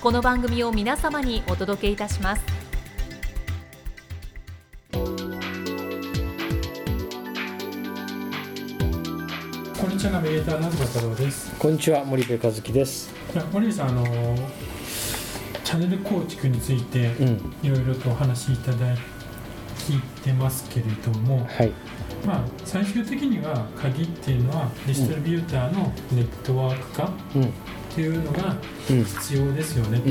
この番組を皆様にお届けいたします。こんにちはナビゲーターなずか太郎です。こんにちは森部和樹です。いや森部さんあのチャンネル構築についてうん、いろいろとお話しいただ聞いてますけれども、はい、まあ最終的には鍵っていうのはディストリビューターのネットワーク化っうん、ていうのがうん、必要ですよねと、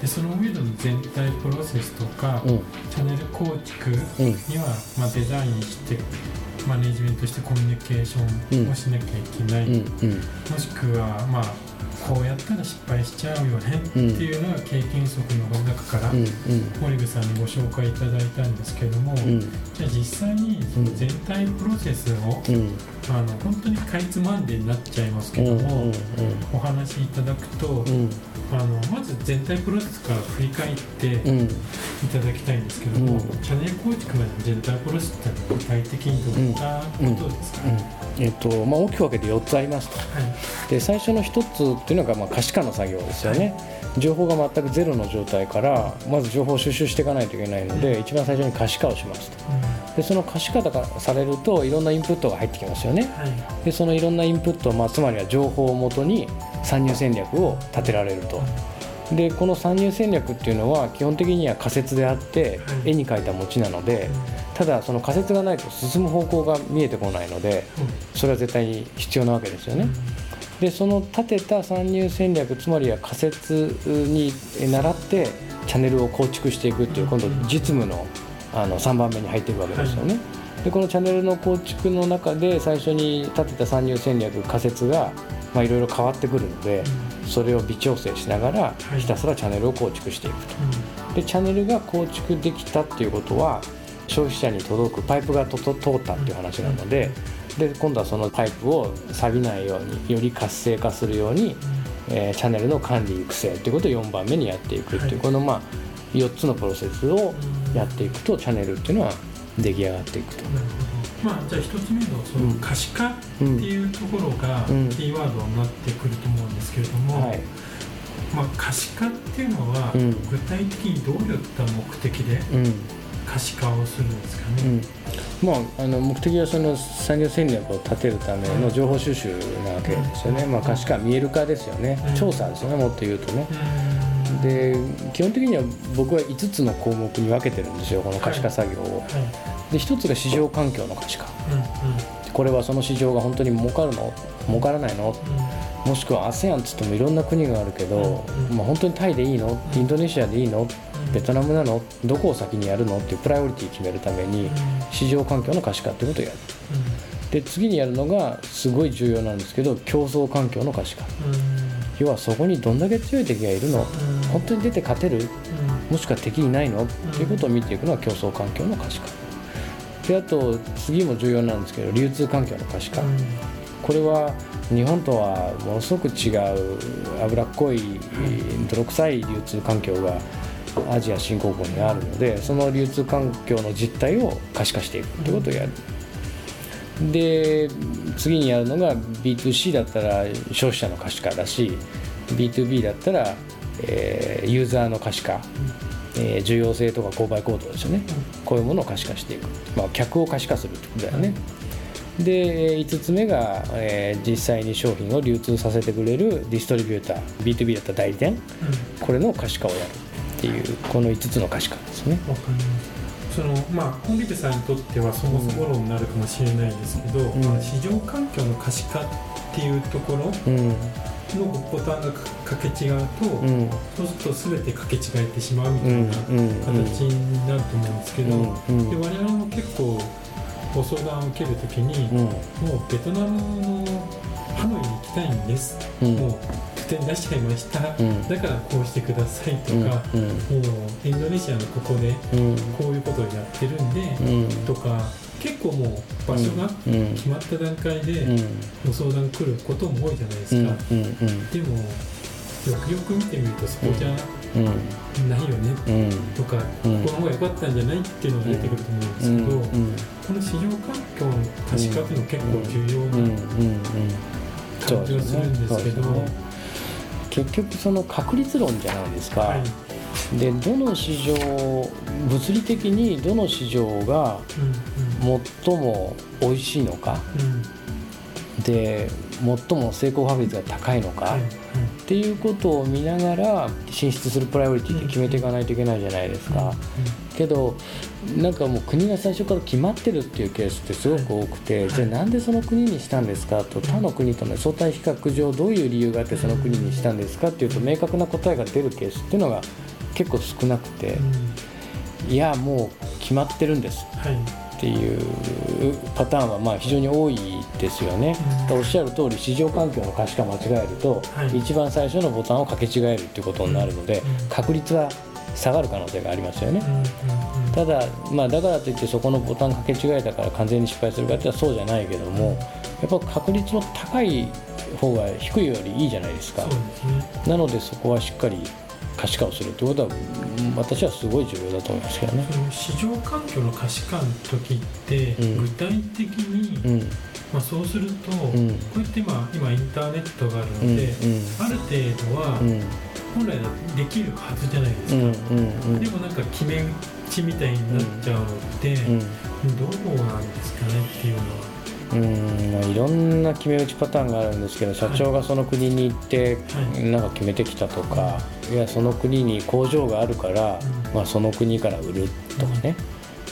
でその上での全体プロセスとか、うん、チャンネル構築うん、には、まあ、デザインしてマネジメントしてコミュニケーションをしなきゃいけない、もしくはまあこうやったら失敗しちゃうよねっていうのが経験則の中から森部さんにご紹介いただいたんですけども、うん、じゃあ実際にその全体プロセスを、うん、あの本当にかいつまんでになっちゃいますけうん、ども、うん、お話しいただくと、うん、あのまず全体プロセスから振り返っていうん、ただきたいんですけども、うん。チャンネル構築までの全体プロセスってのは具体的にどういったことですか、えっと、まあ、大きく分けて四つありますと。はい。で、最初の一つっていうのが、まあ、可視化の作業ですよね。情報が全くゼロの状態から、まず情報を収集していかないといけないので、一番最初に可視化をしますと。で、その可視化がされると、いろんなインプットが入ってきますよね。はい。でそのいろんなインプット、まあ、つまりは情報をもとに参入戦略を立てられると。でこの参入戦略っていうのは基本的には仮説であってはい。絵に描いた餅なのでただその仮説がないと進む方向が見えてこないのでそれは絶対に必要なわけですよね。でその立てた参入戦略つまりは仮説に倣ってチャンネルを構築していくっていう今度実務のあの3番目に入っていくわけですよね。でこのチャンネルの構築の中で最初に立てた参入戦略仮説がまあいろいろ変わってくるのでそれを微調整しながらい。ひたすらチャンネルを構築していくと。でチャンネルが構築できたっていうことは消費者に届くパイプがとと通ったっていう話なのでで今度はそのパイプを錆びないようにより活性化するように、えーチャンネルの管理育成ということを4番目にやっていくっていう、はい。このまあ4つのプロセスをやっていくとチャンネルっていうのは出来上がっていくと。まあじゃあ一つ目のその可視化っていうところがうん。キーワードになってくると思うんですけれども、はい。まあ、可視化っていうのはうん。具体的にどういった目的でうん。可視化をするんですかね？うん。まあ、あの目的はその産業戦略を立てるための情報収集なわけですよね、まあ、可視化見える化ですよね。うん。調査ですよね。もっと言うとね。うんで基本的には僕は5つの項目に分けてるんですよこの可視化作業を、はい。で1つが市場環境の可視化。うんうん。これはその市場が本当に儲かるの？儲からないの？もしくは ASEAN っつってもいろんな国があるけど、うん。うんまあ、本当にタイでいいの？インドネシアでいいの？ベトナムなの？どこを先にやるの？っていうプライオリティ決めるために市場環境の可視化っていうことをやる。で次にやるのがすごい重要なんですけど競争環境の可視化。要はそこにどんだけ強い敵がいるの？本当に出て勝てる？もしくは敵いないの？っていうことを見ていくのが競争環境の可視化。であと次も重要なんですけど流通環境の可視化。これは日本とはものすごく違う脂っこい泥臭い流通環境がアジア新興国にあるのでその流通環境の実態を可視化していくということをやる。で次にやるのが B2C だったら消費者の可視化だし B2B だったら、えーユーザーの可視化、えー重要性とか購買行動ですよね、こういうものを可視化していく、まあ、客を可視化するってことだよね、で5つ目が、えー実際に商品を流通させてくれるディストリビューター B2B だったら代理店。これの可視化をやるっっていうこの5つの可視化ですね。わかります。そのまあコンビテさんにとってはそもそも論になるかもしれないですけど、ん。まあ、市場環境の可視化っていうところうんのボタンがかけ違うと、うん。そうすると全てかけ違えてしまうみたうんいなうん形になると思うんですけど、うん。で我々も結構ご相談を受けるときに、うん。もうベトナムのハノイに行きたいんです、うん。もう手に出しちゃいました、うん。だからこうしてくださいとか、うん。もうインドネシアのここでうん。こういうことをやってるんで、うん。とか結構もう場所がうん。決まった段階でうん。ご相談来ることも多いじゃないですうん。か、うん。でもよくよく見てみるとそこじゃうん。ないよねうん。とか、うん。この方が良かったんじゃないっていうのが出てくると思うんですうん。けど、うん。この市場環境の可視化っていうのは結構重要なん。感じがするんですけど、結局その確率論じゃないですか、はい、でどの市場物理的にどの市場がうん最も美味しいのか？うん。うんで最も成功確率が高いのか、はいっていうことを見ながら進出するプライオリティって決めていかないといけないじゃないですか、けどなんかもう国が最初から決まってるっていうケースってすごく多くて、い。じゃあなんでその国にしたんですか？と他の国との相対比較上どういう理由があってその国にしたんですか？っていうと明確な答えが出るケースっていうのが結構少なくて。いやもう決まってるんです。はいっていうパターンはまあ非常に多いですよね。うん。おっしゃる通り市場環境の可視化間違えると、はい。一番最初のボタンを掛け違えるっていうことになるので、うん。確率は下がる可能性がありますよね。うんただ、まあ、だからといってそこのボタン掛け違えたから完全に失敗するかっていうとそうじゃないけどもやっぱ確率の高い方が低いよりいいじゃないですか。ね。なのでそこはしっかり可視化をするってことはうん。私はすごい重要だと思いますけどね。市場環境の可視化の時ってうん。具体的に、うん。まあ、そうすると、ん。こうやってまあ今インターネットがあるのうん。で、ある程度はうん。本来はできるはずじゃないですうん。か、うん。でもなんか決め打ちみたいになっちゃうのって、うん。どうなんですかねっていうのは。うんまあいろんな決め打ちパターンがあるんですけど社長がその国に行ってはい。なんか決めてきたとか、いやその国に工場があるから、うん。まあ、その国から売るとかね、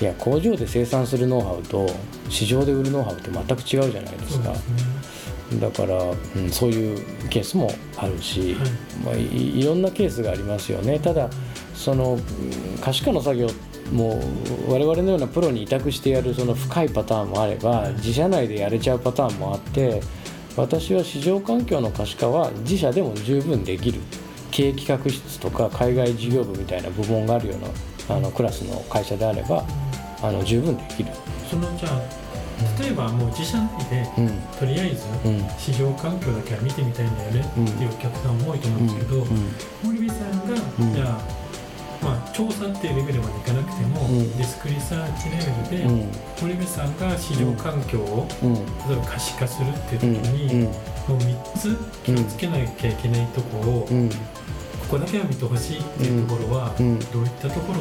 いや工場で生産するノウハウと市場で売るノウハウって全く違うじゃないですか。だから、うん、そういうケースもあるし、はい。まあ、いいろんなケースがありますよね。ただそのうん可視化の作業も我々のようなプロに委託してやるその深いパターンもあれば自社内でやれちゃうパターンもあって私は市場環境の可視化は自社でも十分できる。経営企画室とか海外事業部みたいな部門があるようなあのクラスの会社であればあの十分できる。そのじゃあ例えばもう自社内でうん。とりあえずうん。市場環境だけは見てみたいんだよねうんっていうお客さんも多いと思うんですけど、うん。森部さんが、うん。じゃあまあ調査っていうレベルまでいかなくても、うん。デスクリサーチレベルで、うん。森部さんが市場環境をうん。例えば可視化するっていう時うん。に、もう3つ気をつけなきゃいけないところを、うん。ここだけは見てほしいっていうところは、うん。どういったところ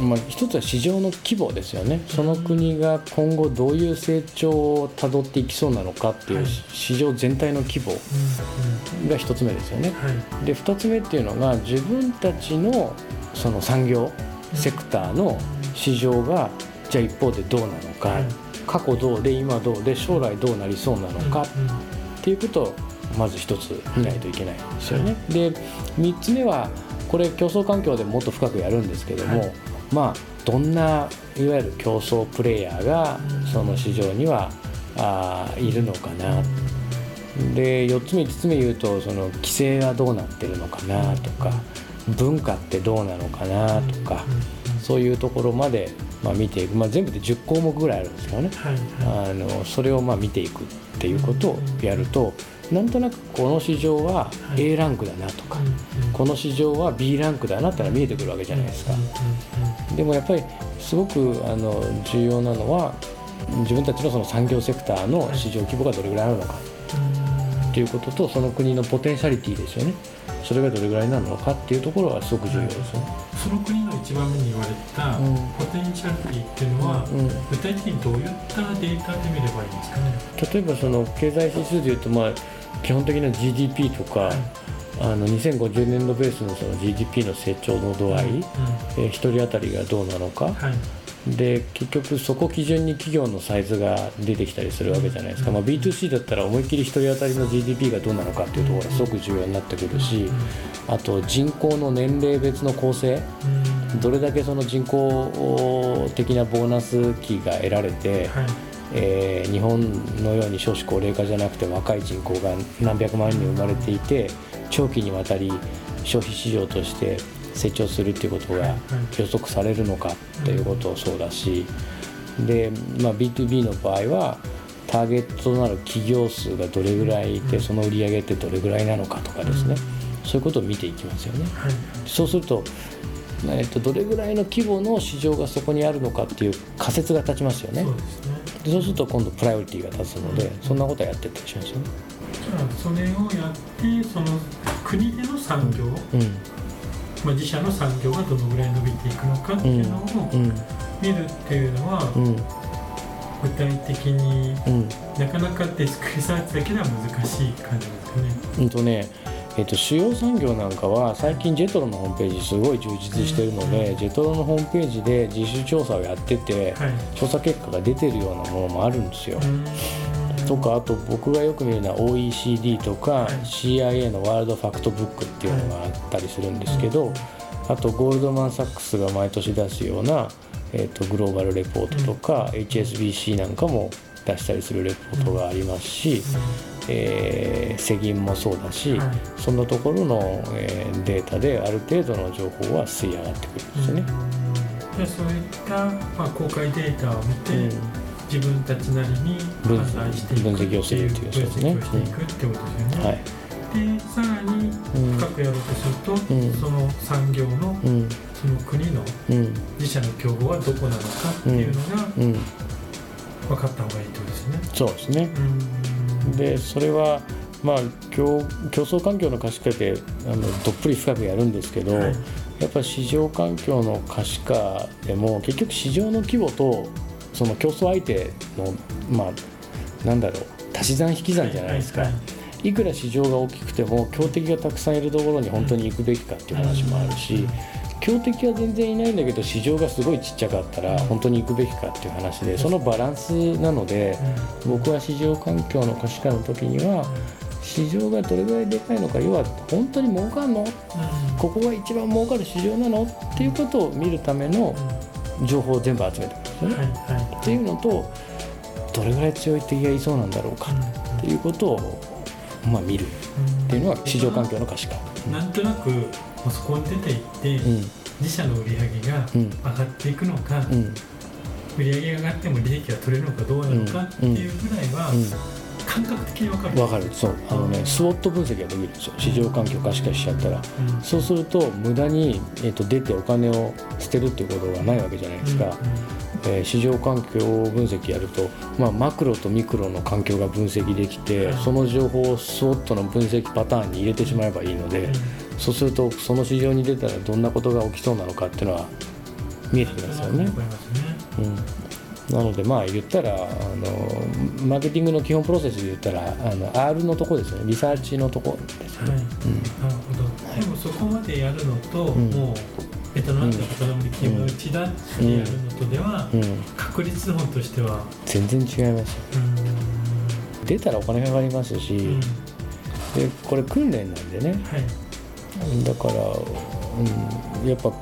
うん。まあ、一つは市場の規模ですよね、その国が今後どういう成長をたどっていきそうなのかっていう、はい。市場全体の規模うん。が一つ目ですよね。はい。で二つ目っていうのが自分たちのその産業セクターの市場がじゃあ一方でどうなのか、はい過去どうで今どうで将来どうなりそうなのかうんっていうことをまず一つ見ないといけないんですよね。で3つ目はこれ競争環境でもっと深くやるんですけども、はい。まあどんないわゆる競争プレイヤーがうん。その市場にはあーいるのかな。で4つ目5つ目言うとその規制はどうなってるのかなとか文化ってどうなのかなとかそういうところまでまあ見ていく、まあ、全部で10項目ぐらいあるんですけどねあのそれをまあ見ていくっていうことをやるとなんとなくこの市場ははい。A ランクだなとかこの市場は B ランクだなってのは見えてくるわけじゃないですか。でもやっぱりすごくあの重要なのは自分たちのその産業セクターの市場規模がどれぐらいあるのかっていうこととその国のポテンシャリティですよね。それがどれぐらいなのかっていうところはすごく重要ですよね。その国の一番目に言われたうん。ポテンシャリティっていうのは、うん。具体的にどういったデータで見ればいいんですかね？例えばその経済指数でいうとまあ基本的な GDP とか、あの2050年度ベースのその GDP の成長の度合い、うん。えー、1人当たりがどうなのか、はいで結局そこ基準に企業のサイズが出てきたりするわけじゃないですか、まあ、B2C だったら思いっきり1人当たりの GDP がどうなのかっていうところがすごく重要になってくるしあと人口の年齢別の構成。うん。どれだけその人口的なボーナス期が得られて、はい。えー日本のように少子高齢化じゃなくて若い人口が何百万人生まれていて長期にわたり消費市場として成長するっていうことが予測されるのかっていうことをそうだしで、まあ、B2B の場合はターゲットとなる企業数がどれぐらいいてその売り上げってどれぐらいなのかとかですね。そういうことを見ていきますよね。はい。そうすると,、えっとどれぐらいの規模の市場がそこにあるのかっていう仮説が立ちますよね。そう。ですね。でそうすると今度プライオリティが立つのでそんなことはやってったりしますよね。じゃあそれをやってその国での産業、うんまあ、自社の産業がどのぐらい伸びていくのかっていうのをうん見るっていうのはうん具体的にうんなかなかデスクリサーチだけでは難しい感じですかね。うんとねえっと主要産業なんかは最近ジェトロのホームページすごい充実してるので、ジェトロのホームページで自主調査をやってて、はい。調査結果が出てるようなものもあるんですよ。うーんとかあと僕がよく見るのは OECD とかはい CIA のワールドファクトブックっていうのがあったりするんですけど、あとゴールドマン・サックスが毎年出すような、えー、とグローバルレポートとか、HSBC なんかも出したりするレポートがありますし、えー世銀もそうだし、はい。そんなところの、えーデータである程度の情報は吸い上がってくるんですよね。でそういった、まあ、公開データを見て、うん自分たちなりに分判断していく分析をするっていう分析をしていくってことですよね。はい。でさらにうん。深くやろうとすると、うん。その産業のうん。その国のうん。自社の競合はどこなのかっていうのがうん、分かった方がいいってことですね。そうですね。うん。でそれはまあ競競争環境の可視化であのどっぷり深くやるんですけど、はい。やっぱり市場環境の可視化でも結局市場の規模とその競争相手のまあなんだろう足し算引き算じゃないですか、はいいくら市場が大きくても強敵がたくさんいるところに本当に行くべきかっていう話もあるし、強敵は全然いないんだけど市場がすごいちっちゃかったら本当に行くべきかっていう話でそのバランスなので僕は市場環境の可視化の時には市場がどれぐらいでかいのか要は本当に儲かんの？ここが一番儲かる市場なの？っていうことを見るための情報を全部集めてくる。んですよはい。ね。はっていうのとどれぐらい強い敵がいそうなんだろうかっていうことを、まあ、見るっていうのが市場環境の可視化。なんとなくそこに出ていって、うん。自社の売り上げがうん。上がっていくのか、うん。売り上げが上がっても利益が取れるのかどうなのかっていうぐらいは感覚的に分かる、うん、分かる。そう。あのねスウォット分析ができるんですよ。市場環境可視化しちゃったら。うん。そうすると無駄に、えっと出てお金を捨てるっていうことがないわけじゃないですか、えー市場環境分析やると、まあ、マクロとミクロの環境が分析できてその情報をスウォットの分析パターンに入れてしまえばいいのでそうするとその市場に出たらどんなことが起きそうなのかっていうのは見えてきますよね。うん、なのでまあ言ったらあのマーケティングの基本プロセスで言ったらあの R のとこですよね。リサーチのとこですはい、よね。なるほど。でもそこまでやるのと、ん。もうベトナムでベトナムで決め打ちだってやるのとでは、うん、確率論としては全然違います出たらお金かかりますし、でこれ訓練なん。でねはいだから、うん、やっぱ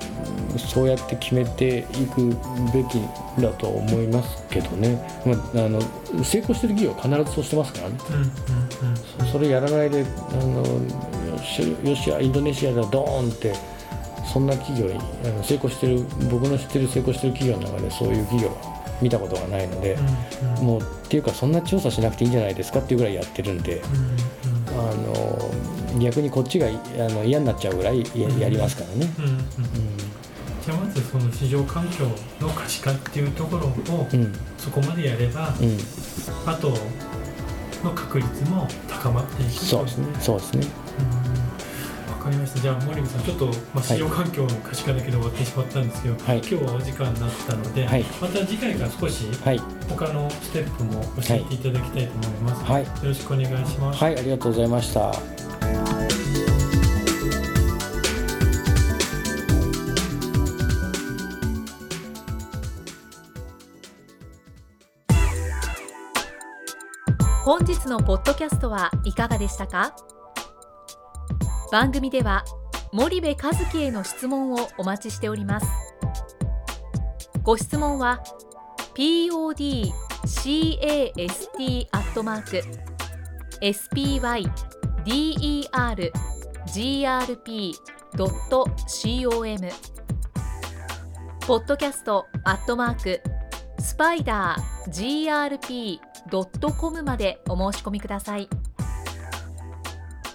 そうやって決めていくべきだと思いますけどね、まあ、あの成功してる企業は必ずそうしてますからねそれやらないであのよしよしインドネシアだドーンってそんな企業あの成功してる僕の知ってる成功してる企業の中でそういう企業は見たことがないので、うんうんもうっていうかそんな調査しなくていいんじゃないですかっていうぐらいやってるんで。うんうんあの逆にこっちがいあの嫌になっちゃうぐらいややりますからね。うんうんうじゃあまずその市場環境の可視化っていうところをそこまでやれば、うん、あとの確率も高まっていくそうですね。そうですね。うんわかりました。じゃあ森見さんちょっと、まあ、使用環境の可視化だけで終わってしまったんですけど、はい、今日はお時間になったので、はい、また次回から少し他のステップも教えていただきたいと思います、はい、よろしくお願いします。はいありがとうございました。本日のポッドキャストはいかがでしたか？番組では森部和樹への質問をお待ちしております。ご質問は podcast アットマーク spydergrp.com ポッドキャストアットマークスパイダー grp.com までお申し込みください。